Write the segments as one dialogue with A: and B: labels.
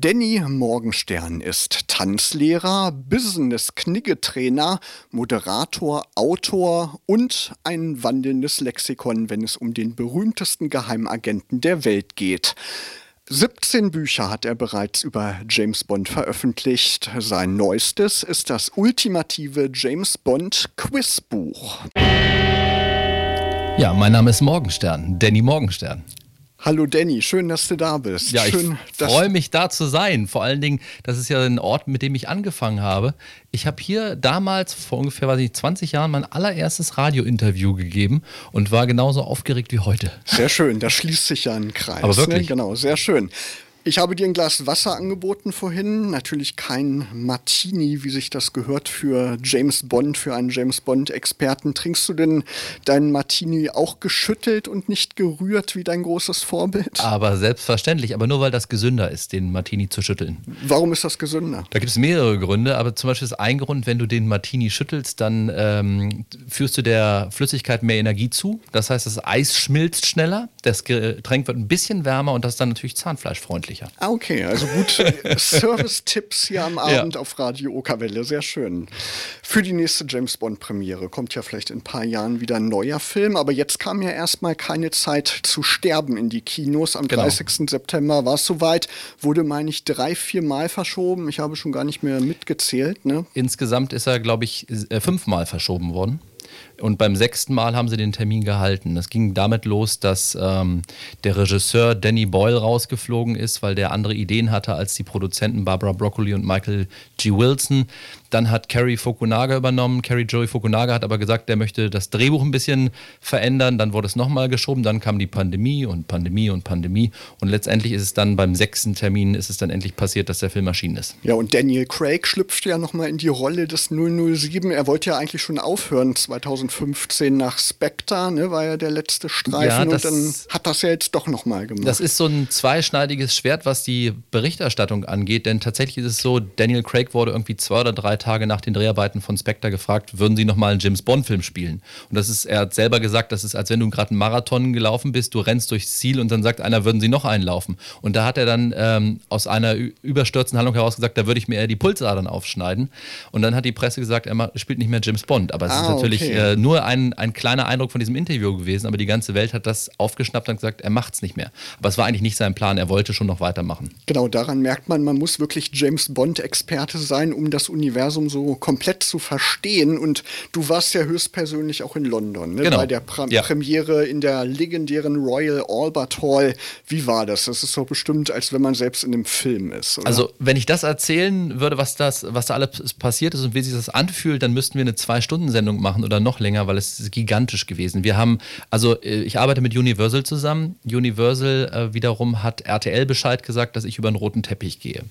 A: Danny Morgenstern ist Tanzlehrer, Business-Kniggetrainer, Moderator, Autor und ein wandelndes Lexikon, wenn es um den berühmtesten Geheimagenten der Welt geht. 17 Bücher hat er bereits über James Bond veröffentlicht. Sein neuestes ist das ultimative James Bond Quizbuch.
B: Ja, mein Name ist Morgenstern, Danny Morgenstern.
A: Hallo Danny, schön, dass du da bist.
B: Ja,
A: schön,
B: ich freue mich da zu sein. Vor allen Dingen, das ist ja ein Ort, mit dem ich angefangen habe. Ich habe hier damals vor ungefähr, weiß ich, 20 Jahren mein allererstes Radiointerview gegeben und war genauso aufgeregt wie heute.
A: Sehr schön, da schließt sich ja ein Kreis.
B: Aber wirklich?
A: Ne? Genau, sehr schön. Ich habe dir ein Glas Wasser angeboten vorhin. Natürlich kein Martini, wie sich das gehört für James Bond, für einen James Bond-Experten. Trinkst du denn deinen Martini auch geschüttelt und nicht gerührt wie dein großes Vorbild?
B: Aber selbstverständlich, aber nur weil das gesünder ist, den Martini zu schütteln.
A: Warum ist das gesünder?
B: Da gibt es mehrere Gründe, aber zum Beispiel ist ein Grund, wenn du den Martini schüttelst, dann ähm, führst du der Flüssigkeit mehr Energie zu. Das heißt, das Eis schmilzt schneller, das Getränk wird ein bisschen wärmer und das ist dann natürlich zahnfleischfreundlicher.
A: Ah, okay, also gut Service-Tipps hier am Abend ja. auf Radio Okerwelle, sehr schön. Für die nächste James Bond-Premiere kommt ja vielleicht in ein paar Jahren wieder ein neuer Film, aber jetzt kam ja erstmal keine Zeit zu sterben in die Kinos. Am genau. 30. September war es soweit, wurde, meine ich, drei, vier Mal verschoben. Ich habe schon gar nicht mehr mitgezählt. Ne?
B: Insgesamt ist er, glaube ich, äh, fünfmal verschoben worden. Und beim sechsten Mal haben sie den Termin gehalten. Das ging damit los, dass ähm, der Regisseur Danny Boyle rausgeflogen ist, weil der andere Ideen hatte als die Produzenten Barbara Broccoli und Michael G. Wilson. Dann hat Carrie Fukunaga übernommen. Carrie Joey Fukunaga hat aber gesagt, der möchte das Drehbuch ein bisschen verändern. Dann wurde es nochmal geschoben. Dann kam die Pandemie und Pandemie und Pandemie. Und letztendlich ist es dann beim sechsten Termin ist es dann endlich passiert, dass der Film erschienen ist.
A: Ja, und Daniel Craig schlüpfte ja nochmal in die Rolle des 007. Er wollte ja eigentlich schon aufhören 2015 nach Spectre, ne, war ja der letzte Streifen. Ja, und dann hat das ja jetzt doch nochmal gemacht.
B: Das ist so ein zweischneidiges Schwert, was die Berichterstattung angeht. Denn tatsächlich ist es so, Daniel Craig wurde irgendwie zwei oder drei Tage nach den Dreharbeiten von Spectre gefragt, würden sie nochmal einen James Bond-Film spielen? Und das ist, er hat selber gesagt, das ist, als wenn du gerade einen Marathon gelaufen bist, du rennst durchs Ziel und dann sagt einer, würden sie noch einen laufen? Und da hat er dann ähm, aus einer überstürzenden Handlung heraus gesagt, da würde ich mir eher die Pulsadern aufschneiden. Und dann hat die Presse gesagt, er spielt nicht mehr James Bond. Aber es ah, ist natürlich okay. Äh, nur ein, ein kleiner Eindruck von diesem Interview gewesen, aber die ganze Welt hat das aufgeschnappt und gesagt, er macht es nicht mehr. Aber es war eigentlich nicht sein Plan, er wollte schon noch weitermachen.
A: Genau, daran merkt man, man muss wirklich James Bond-Experte sein, um das Universum so komplett zu verstehen. Und du warst ja höchstpersönlich auch in London, ne?
B: genau.
A: bei der pra ja. Premiere in der legendären Royal Albert Hall. Wie war das? Das ist so bestimmt, als wenn man selbst in einem Film ist. Oder?
B: Also, wenn ich das erzählen würde, was, das, was da alles passiert ist und wie sich das anfühlt, dann müssten wir eine Zwei-Stunden-Sendung machen oder noch länger, weil es ist gigantisch gewesen. Wir haben, also äh, ich arbeite mit Universal zusammen. Universal äh, wiederum hat RTL Bescheid gesagt, dass ich über einen roten Teppich gehe.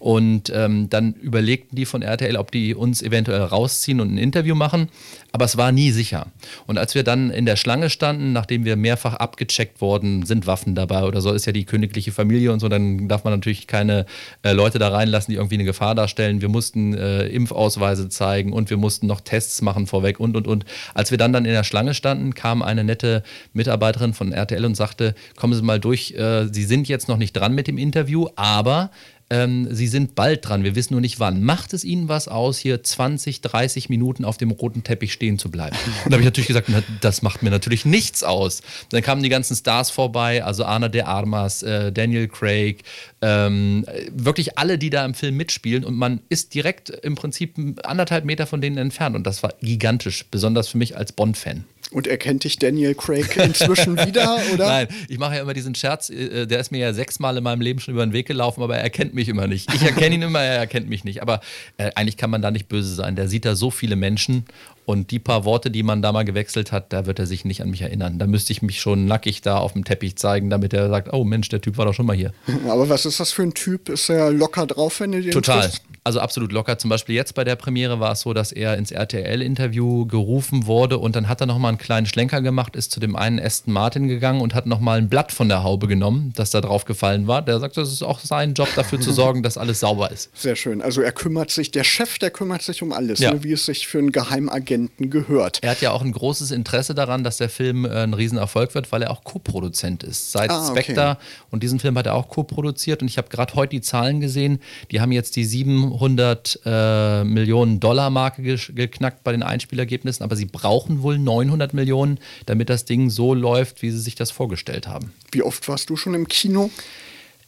B: Und ähm, dann überlegten die von RTL, ob die uns eventuell rausziehen und ein Interview machen, aber es war nie sicher. Und als wir dann in der Schlange standen, nachdem wir mehrfach abgecheckt worden, sind Waffen dabei oder so, ist ja die königliche Familie und so, dann darf man natürlich keine äh, Leute da reinlassen, die irgendwie eine Gefahr darstellen. Wir mussten äh, Impfausweise zeigen und wir mussten noch Tests machen vorweg und und und. Als wir dann dann in der Schlange standen, kam eine nette Mitarbeiterin von RTL und sagte, kommen Sie mal durch, äh, Sie sind jetzt noch nicht dran mit dem Interview, aber ähm, Sie sind bald dran, wir wissen nur nicht wann. Macht es Ihnen was aus, hier 20, 30 Minuten auf dem roten Teppich stehen zu bleiben? Und da habe ich natürlich gesagt, na, das macht mir natürlich nichts aus. Dann kamen die ganzen Stars vorbei, also Ana de Armas, äh, Daniel Craig, ähm, wirklich alle, die da im Film mitspielen und man ist direkt im Prinzip anderthalb Meter von denen entfernt und das war gigantisch, besonders für mich als Bond-Fan.
A: Und erkennt dich Daniel Craig inzwischen wieder, oder?
B: Nein, ich mache ja immer diesen Scherz, äh, der ist mir ja sechsmal in meinem Leben schon über den Weg gelaufen, aber er erkennt mich immer nicht. Ich erkenne ihn immer, er erkennt mich nicht. Aber äh, eigentlich kann man da nicht böse sein. Der sieht da so viele Menschen und die paar Worte, die man da mal gewechselt hat, da wird er sich nicht an mich erinnern. Da müsste ich mich schon nackig da auf dem Teppich zeigen, damit er sagt, oh Mensch, der Typ war doch schon mal hier.
A: Aber was ist das für ein Typ? Ist er locker drauf, wenn du den
B: Total. Triffst? Also absolut locker. Zum Beispiel jetzt bei der Premiere war es so, dass er ins RTL-Interview gerufen wurde und dann hat er nochmal einen kleinen Schlenker gemacht, ist zu dem einen Aston Martin gegangen und hat nochmal ein Blatt von der Haube genommen, das da drauf gefallen war. Der sagt, das ist auch sein Job, dafür zu sorgen, dass alles sauber ist.
A: Sehr schön. Also er kümmert sich, der Chef, der kümmert sich um alles, ja. ne? wie es sich für einen Geheimagent Agenten gehört.
B: Er hat ja auch ein großes Interesse daran, dass der Film äh, ein Riesenerfolg wird, weil er auch Co-Produzent ist. Seit ah, okay. Spectre und diesen Film hat er auch co-produziert und ich habe gerade heute die Zahlen gesehen. Die haben jetzt die 700 äh, Millionen Dollar Marke geknackt bei den Einspielergebnissen, aber sie brauchen wohl 900 Millionen, damit das Ding so läuft, wie sie sich das vorgestellt haben.
A: Wie oft warst du schon im Kino?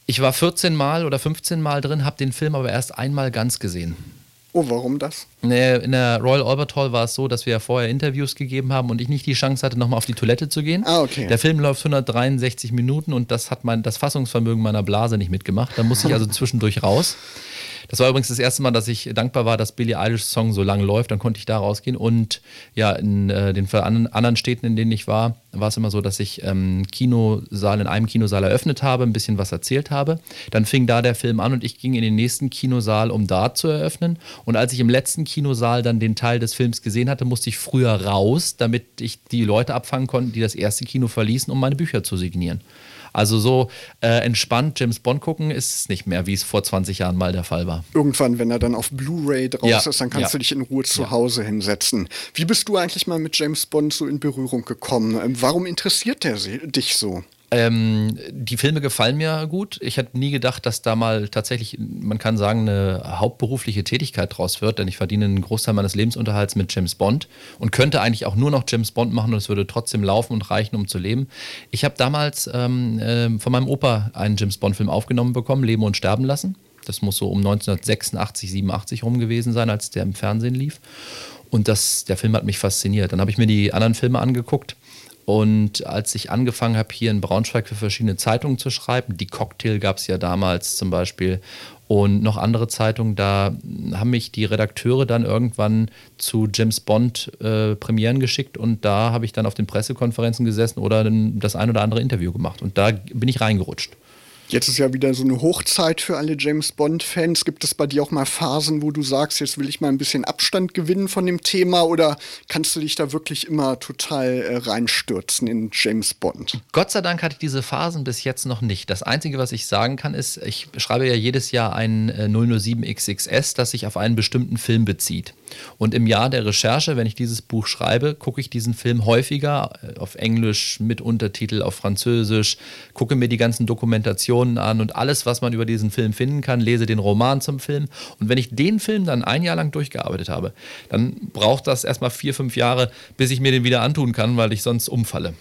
B: Ich war 14 Mal oder 15 Mal drin, habe den Film aber erst einmal ganz gesehen.
A: Oh, warum das?
B: In der Royal Albert Hall war es so, dass wir ja vorher Interviews gegeben haben und ich nicht die Chance hatte, nochmal auf die Toilette zu gehen.
A: Ah, okay.
B: Der Film läuft 163 Minuten und das hat mein, das Fassungsvermögen meiner Blase nicht mitgemacht. Da musste ich also zwischendurch raus. Das war übrigens das erste Mal, dass ich dankbar war, dass Billie Eilish Song so lange läuft. Dann konnte ich da rausgehen. Und ja, in äh, den anderen Städten, in denen ich war, war es immer so, dass ich ähm, Kinosaal in einem Kinosaal eröffnet habe, ein bisschen was erzählt habe. Dann fing da der Film an und ich ging in den nächsten Kinosaal, um da zu eröffnen. Und als ich im letzten Kinosaal dann den Teil des Films gesehen hatte, musste ich früher raus, damit ich die Leute abfangen konnte, die das erste Kino verließen, um meine Bücher zu signieren. Also so äh, entspannt James Bond gucken ist es nicht mehr, wie es vor 20 Jahren mal der Fall war.
A: Irgendwann, wenn er dann auf Blu-ray draus ja, ist, dann kannst ja. du dich in Ruhe zu ja. Hause hinsetzen. Wie bist du eigentlich mal mit James Bond so in Berührung gekommen? Ähm, warum interessiert der dich so?
B: Ähm, die Filme gefallen mir gut. Ich hätte nie gedacht, dass da mal tatsächlich, man kann sagen, eine hauptberufliche Tätigkeit draus wird, denn ich verdiene einen Großteil meines Lebensunterhalts mit James Bond und könnte eigentlich auch nur noch James Bond machen und es würde trotzdem laufen und reichen, um zu leben. Ich habe damals ähm, äh, von meinem Opa einen James Bond-Film aufgenommen bekommen, Leben und Sterben lassen. Das muss so um 1986, 87 rum gewesen sein, als der im Fernsehen lief. Und das, der Film hat mich fasziniert. Dann habe ich mir die anderen Filme angeguckt und als ich angefangen habe, hier in Braunschweig für verschiedene Zeitungen zu schreiben, die Cocktail gab es ja damals zum Beispiel und noch andere Zeitungen, da haben mich die Redakteure dann irgendwann zu James Bond äh, Premieren geschickt und da habe ich dann auf den Pressekonferenzen gesessen oder das ein oder andere Interview gemacht und da bin ich reingerutscht.
A: Jetzt ist ja wieder so eine Hochzeit für alle James Bond-Fans. Gibt es bei dir auch mal Phasen, wo du sagst, jetzt will ich mal ein bisschen Abstand gewinnen von dem Thema oder kannst du dich da wirklich immer total äh, reinstürzen in James Bond?
B: Gott sei Dank hatte ich diese Phasen bis jetzt noch nicht. Das Einzige, was ich sagen kann, ist, ich schreibe ja jedes Jahr ein äh, 007 XXS, das sich auf einen bestimmten Film bezieht. Und im Jahr der Recherche, wenn ich dieses Buch schreibe, gucke ich diesen Film häufiger äh, auf Englisch mit Untertitel, auf Französisch, gucke mir die ganzen Dokumentationen an und alles, was man über diesen Film finden kann, lese den Roman zum Film. Und wenn ich den Film dann ein Jahr lang durchgearbeitet habe, dann braucht das erstmal vier, fünf Jahre, bis ich mir den wieder antun kann, weil ich sonst umfalle.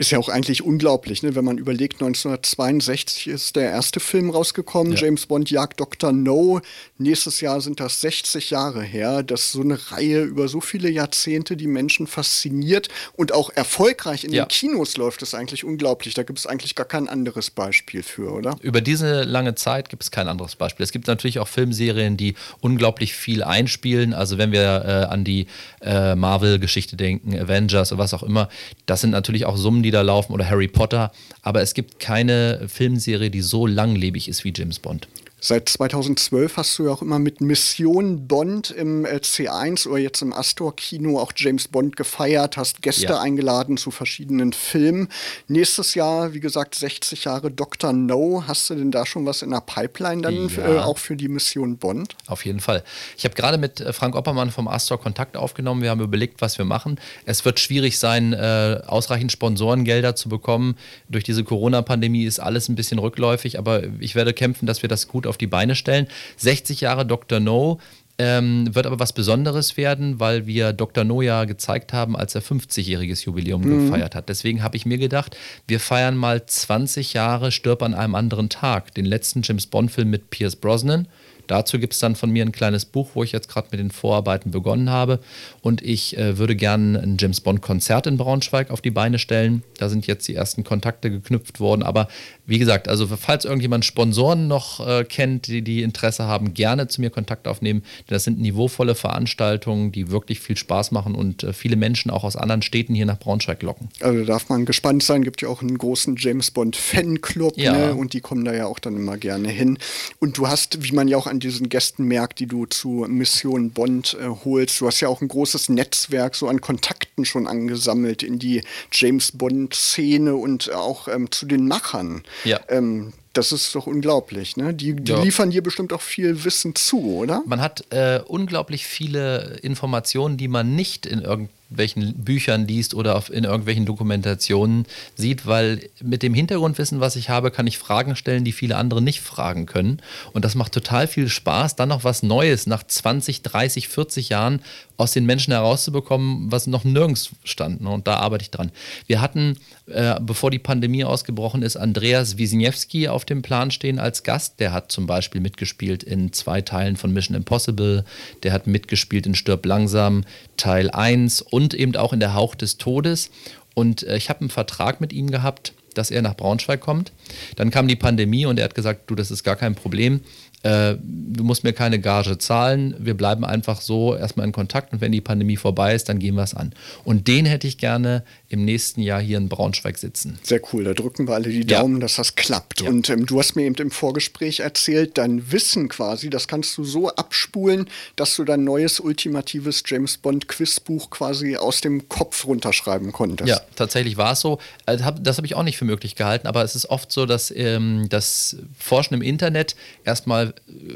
A: Ist ja auch eigentlich unglaublich, ne? wenn man überlegt, 1962 ist der erste Film rausgekommen, ja. James Bond jagt Dr. No. Nächstes Jahr sind das 60 Jahre her, dass so eine Reihe über so viele Jahrzehnte die Menschen fasziniert und auch erfolgreich in ja. den Kinos läuft, ist eigentlich unglaublich. Da gibt es eigentlich gar kein anderes Beispiel für, oder?
B: Über diese lange Zeit gibt es kein anderes Beispiel. Es gibt natürlich auch Filmserien, die unglaublich viel einspielen. Also wenn wir äh, an die äh, Marvel-Geschichte denken, Avengers oder was auch immer, das sind natürlich auch Summen, die die da laufen oder Harry Potter, aber es gibt keine Filmserie, die so langlebig ist wie James Bond.
A: Seit 2012 hast du ja auch immer mit Mission Bond im äh, C1 oder jetzt im Astor-Kino auch James Bond gefeiert, hast Gäste ja. eingeladen zu verschiedenen Filmen. Nächstes Jahr, wie gesagt, 60 Jahre Dr. No. Hast du denn da schon was in der Pipeline dann ja. äh, auch für die Mission Bond?
B: Auf jeden Fall. Ich habe gerade mit äh, Frank Oppermann vom Astor Kontakt aufgenommen. Wir haben überlegt, was wir machen. Es wird schwierig sein, äh, ausreichend Sponsorengelder zu bekommen. Durch diese Corona-Pandemie ist alles ein bisschen rückläufig, aber ich werde kämpfen, dass wir das gut auf die Beine stellen. 60 Jahre Dr. No ähm, wird aber was Besonderes werden, weil wir Dr. No ja gezeigt haben, als er 50-jähriges Jubiläum mhm. gefeiert hat. Deswegen habe ich mir gedacht, wir feiern mal 20 Jahre Stirb an einem anderen Tag, den letzten James Bond-Film mit Pierce Brosnan. Dazu gibt es dann von mir ein kleines Buch, wo ich jetzt gerade mit den Vorarbeiten begonnen habe. Und ich äh, würde gerne ein James Bond-Konzert in Braunschweig auf die Beine stellen. Da sind jetzt die ersten Kontakte geknüpft worden. Aber wie gesagt, also falls irgendjemand Sponsoren noch äh, kennt, die, die Interesse haben, gerne zu mir Kontakt aufnehmen. Denn das sind niveauvolle Veranstaltungen, die wirklich viel Spaß machen und äh, viele Menschen auch aus anderen Städten hier nach Braunschweig locken.
A: Also darf man gespannt sein. Gibt ja auch einen großen James Bond-Fanclub. Ja. Ne? Und die kommen da ja auch dann immer gerne hin. Und du hast, wie man ja auch an an diesen Gästen merkt, die du zu Mission Bond äh, holst. Du hast ja auch ein großes Netzwerk so an Kontakten schon angesammelt in die James Bond-Szene und auch ähm, zu den Machern.
B: Ja.
A: Ähm, das ist doch unglaublich, ne? Die, die
B: Ja.
A: liefern dir bestimmt auch viel Wissen zu, oder?
B: Man hat äh, unglaublich viele Informationen, die man nicht in irgendwelchen Büchern liest oder auf, in irgendwelchen Dokumentationen sieht, weil mit dem Hintergrundwissen, was ich habe, kann ich Fragen stellen, die viele andere nicht fragen können. Und das macht total viel Spaß, dann noch was Neues nach 20, 30, 40 Jahren aus den Menschen herauszubekommen, was noch nirgends stand. ne? Und da arbeite ich dran. Wir hatten, äh, bevor die Pandemie ausgebrochen ist, Andreas Wisniewski auf dem Plan stehen als Gast. Der hat zum Beispiel mitgespielt in zwei Teilen von Mission Impossible. Der hat mitgespielt in Stirb langsam Teil 1 und eben auch in der Hauch des Todes. Und äh, ich habe einen Vertrag mit ihm gehabt, dass er nach Braunschweig kommt. Dann kam die Pandemie und er hat gesagt, du, das ist gar kein Problem. Äh, du musst mir keine Gage zahlen. Wir bleiben einfach so erstmal in Kontakt und wenn die Pandemie vorbei ist, dann gehen wir es an. Und den hätte ich gerne im nächsten Jahr hier in Braunschweig sitzen.
A: Sehr cool, da drücken wir alle die
B: Ja.
A: Daumen, dass das klappt.
B: Ja.
A: Und ähm, du hast mir eben im Vorgespräch erzählt, dein Wissen quasi, das kannst du so abspulen, dass du dein neues ultimatives James Bond Quizbuch quasi aus dem Kopf runterschreiben konntest.
B: Ja, tatsächlich war es so. Also Das habe ich auch nicht für möglich gehalten, aber es ist oft so, dass ähm, das Forschen im Internet erstmal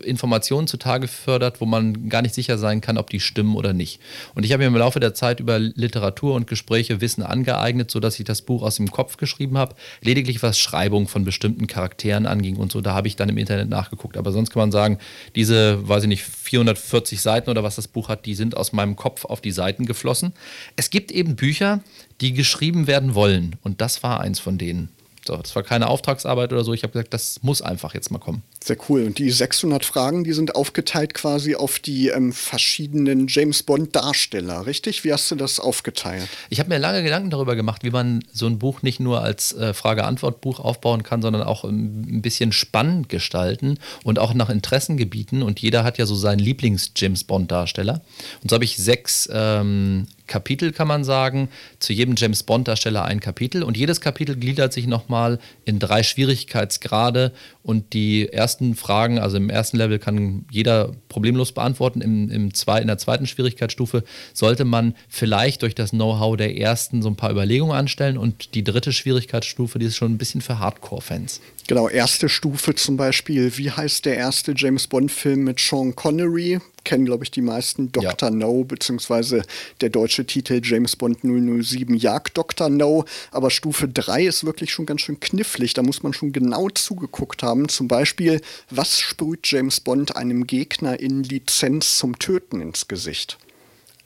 B: Informationen zutage fördert, wo man gar nicht sicher sein kann, ob die stimmen oder nicht. Und ich habe mir im Laufe der Zeit über Literatur und Gespräche Wissen angeeignet, sodass ich das Buch aus dem Kopf geschrieben habe. Lediglich was Schreibung von bestimmten Charakteren anging und so, da habe ich dann im Internet nachgeguckt. Aber sonst kann man sagen, diese, weiß ich nicht, 440 Seiten oder was das Buch hat, die sind aus meinem Kopf auf die Seiten geflossen. Es gibt eben Bücher, die geschrieben werden wollen. Und das war eins von denen. So, das war keine Auftragsarbeit oder so. Ich habe gesagt, das muss einfach jetzt mal kommen.
A: Sehr cool. Und die 600 Fragen, die sind aufgeteilt quasi auf die ähm, verschiedenen James Bond Darsteller, richtig? Wie hast du das aufgeteilt?
B: Ich habe mir lange Gedanken darüber gemacht, wie man so ein Buch nicht nur als äh, Frage-Antwort-Buch aufbauen kann, sondern auch ähm, ein bisschen spannend gestalten und auch nach Interessengebieten. Und jeder hat ja so seinen Lieblings-James-Bond-Darsteller. Und so habe ich sechs ähm, Kapitel, kann man sagen. Zu jedem James Bond-Darsteller ein Kapitel. Und jedes Kapitel gliedert sich nochmal in drei Schwierigkeitsgrade. Und die ersten Fragen, also im ersten Level kann jeder problemlos beantworten. Im, im zwei, in der zweiten Schwierigkeitsstufe sollte man vielleicht durch das Know-how der ersten so ein paar Überlegungen anstellen. Und die dritte Schwierigkeitsstufe, die ist schon ein bisschen für Hardcore-Fans.
A: Genau, erste Stufe zum Beispiel. Wie heißt der erste James Bond-Film mit Sean Connery? Kennen, glaube ich, die meisten Dr. No, beziehungsweise der deutsche Titel James Bond 007 Jagd Dr. No. Aber Stufe 3 ist wirklich schon ganz schön knifflig. Da muss man schon genau zugeguckt haben. Zum Beispiel, was sprüht James Bond einem Gegner in Lizenz zum Töten ins Gesicht?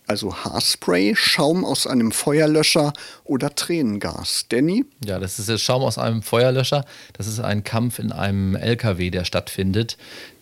A: Also Haarspray, Schaum aus einem Feuerlöscher oder Tränengas. Danny?
B: Ja, das ist der Schaum aus einem Feuerlöscher. Das ist ein Kampf in einem LKW, der stattfindet.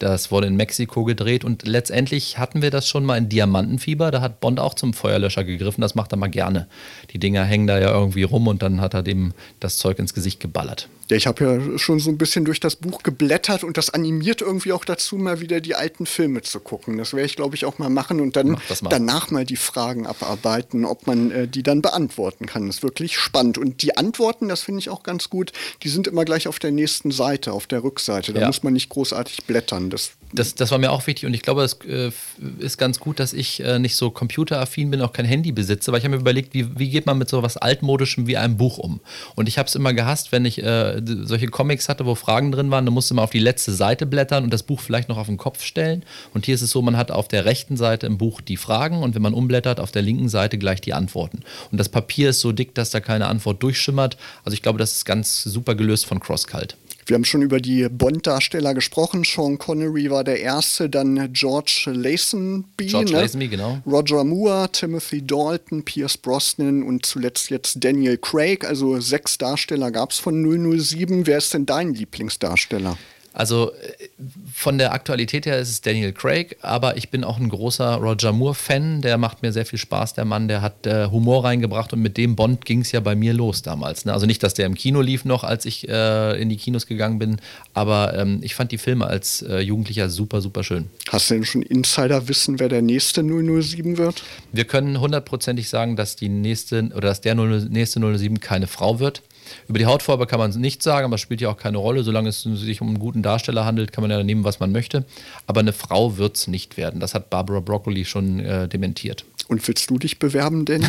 B: Das wurde in Mexiko gedreht und letztendlich hatten wir das schon mal in Diamantenfieber. Da hat Bond auch zum Feuerlöscher gegriffen. Das macht er mal gerne. Die Dinger hängen da ja irgendwie rum und dann hat er dem das Zeug ins Gesicht geballert.
A: Ja, ich habe ja schon so ein bisschen durch das Buch geblättert und das animiert irgendwie auch dazu, mal wieder die alten Filme zu gucken. Das werde ich, glaube ich, auch mal machen und dann
B: mal.
A: danach mal die Fragen abarbeiten, ob man äh, die dann beantworten kann. Das ist wirklich spannend. Und die Antworten, das finde ich auch ganz gut, die sind immer gleich auf der nächsten Seite, auf der Rückseite. Da
B: Ja.
A: muss man nicht großartig blättern. Das
B: Das, das war mir auch wichtig und ich glaube, es äh, ist ganz gut, dass ich äh, nicht so computeraffin bin, auch kein Handy besitze, weil ich habe mir überlegt, wie, wie geht man mit so was altmodischem wie einem Buch um? Und ich habe es immer gehasst, wenn ich äh, solche Comics hatte, wo Fragen drin waren, dann musste man auf die letzte Seite blättern und das Buch vielleicht noch auf den Kopf stellen. Und hier ist es so, man hat auf der rechten Seite im Buch die Fragen und wenn man umblättert, auf der linken Seite gleich die Antworten. Und das Papier ist so dick, dass da keine Antwort durchschimmert. Also ich glaube, das ist ganz super gelöst von CrossCult.
A: Wir haben schon über die Bond-Darsteller gesprochen. Sean Connery war der erste, dann George Lazenby,
B: George
A: ne?
B: Lazenby, genau.
A: Roger Moore, Timothy Dalton, Pierce Brosnan und zuletzt jetzt Daniel Craig. Also sechs Darsteller gab es von 007. Wer ist denn dein Lieblingsdarsteller?
B: Also äh, von der Aktualität her ist es Daniel Craig, aber ich bin auch ein großer Roger Moore-Fan. Der macht mir sehr viel Spaß, der Mann. Der hat äh, Humor reingebracht und mit dem Bond ging es ja bei mir los damals. Ne? Also nicht, dass der im Kino lief noch, als ich äh, in die Kinos gegangen bin, aber ähm, ich fand die Filme als äh, Jugendlicher super, super schön.
A: Hast du denn schon Insider-Wissen, wer der nächste 007 wird?
B: Wir können hundertprozentig sagen, dass die nächste oder dass der 0, nächste 007 keine Frau wird. Über die Hautfarbe kann man nichts sagen, aber es spielt ja auch keine Rolle. Solange es sich um einen guten Darsteller handelt, kann man ja nehmen, was man möchte. Aber eine Frau wird es nicht werden. Das hat Barbara Broccoli schon äh, dementiert.
A: Und willst du dich bewerben, denn?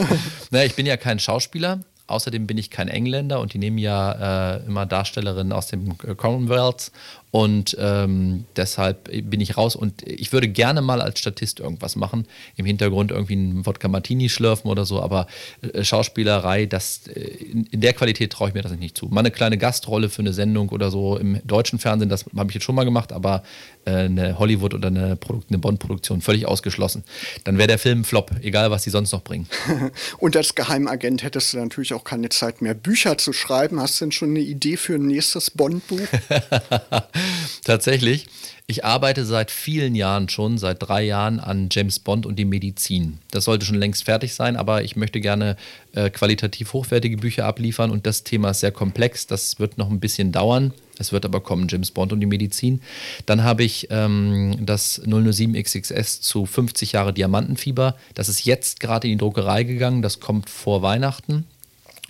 B: naja, ich bin ja kein Schauspieler. Außerdem bin ich kein Engländer und die nehmen ja äh, immer Darstellerinnen aus dem Commonwealth und ähm, deshalb bin ich raus und ich würde gerne mal als Statist irgendwas machen. Im Hintergrund irgendwie einen Wodka Martini schlürfen oder so, aber äh, Schauspielerei, das, äh, in, in, der Qualität traue ich mir das nicht zu. Mal eine kleine Gastrolle für eine Sendung oder so im deutschen Fernsehen, das habe ich jetzt schon mal gemacht, aber äh, eine Hollywood- oder eine, eine Bond-Produktion völlig ausgeschlossen. Dann wäre der Film Flop, egal was die sonst noch bringen.
A: und als Geheimagent hättest du natürlich auch keine Zeit mehr, Bücher zu schreiben. Hast du denn schon eine Idee für ein nächstes Bond-Buch?
B: Tatsächlich. Ich arbeite seit vielen Jahren schon, seit drei Jahren an James Bond und die Medizin. Das sollte schon längst fertig sein, aber ich möchte gerne äh, qualitativ hochwertige Bücher abliefern und das Thema ist sehr komplex. Das wird noch ein bisschen dauern. Es wird aber kommen, James Bond und die Medizin. Dann habe ich ähm, das 007 XXS zu 50 Jahre Diamantenfieber. Das ist jetzt gerade in die Druckerei gegangen. Das kommt vor Weihnachten.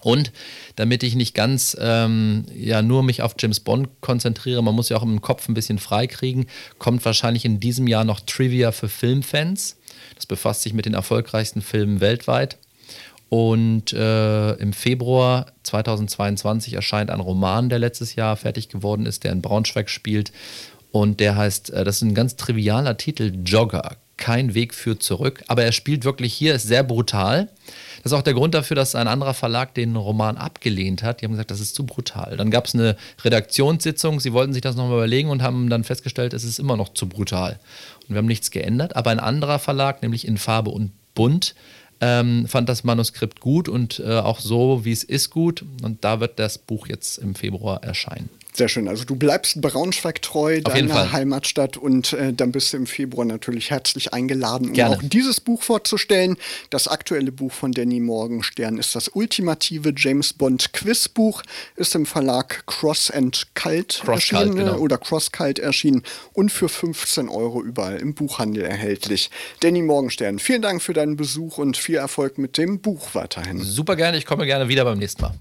B: Und damit ich nicht ganz ähm, ja nur mich auf James Bond konzentriere, man muss ja auch im Kopf ein bisschen freikriegen, kommt wahrscheinlich in diesem Jahr noch Trivia für Filmfans. Das befasst sich mit den erfolgreichsten Filmen weltweit. Und äh, im Februar 2022 erscheint ein Roman, der letztes Jahr fertig geworden ist, der in Braunschweig spielt. Und der heißt, äh, das ist ein ganz trivialer Titel, Jogger. Kein Weg führt zurück. Aber er spielt wirklich hier, ist sehr brutal. Das ist auch der Grund dafür, dass ein anderer Verlag den Roman abgelehnt hat. Die haben gesagt, das ist zu brutal. Dann gab es eine Redaktionssitzung, sie wollten sich das nochmal überlegen und haben dann festgestellt, es ist immer noch zu brutal. Und wir haben nichts geändert. Aber ein anderer Verlag, nämlich in Farbe und Bunt, ähm, fand das Manuskript gut und äh, auch so, wie es ist, gut. Und da wird das Buch jetzt im Februar erscheinen.
A: Sehr schön. Also du bleibst Braunschweig treu, deiner Heimatstadt und äh, dann bist du im Februar natürlich herzlich eingeladen, um Gerne. auch dieses Buch vorzustellen. Das aktuelle Buch von Danny Morgenstern ist das ultimative James Bond Quizbuch, ist im Verlag Cross and Cult Cross erschienen Cult, genau. oder Cross Cult erschienen und für 15 Euro überall im Buchhandel erhältlich. Danny Morgenstern, vielen Dank für deinen Besuch und viel Erfolg mit dem Buch weiterhin.
B: Super gerne, ich komme gerne wieder beim nächsten Mal.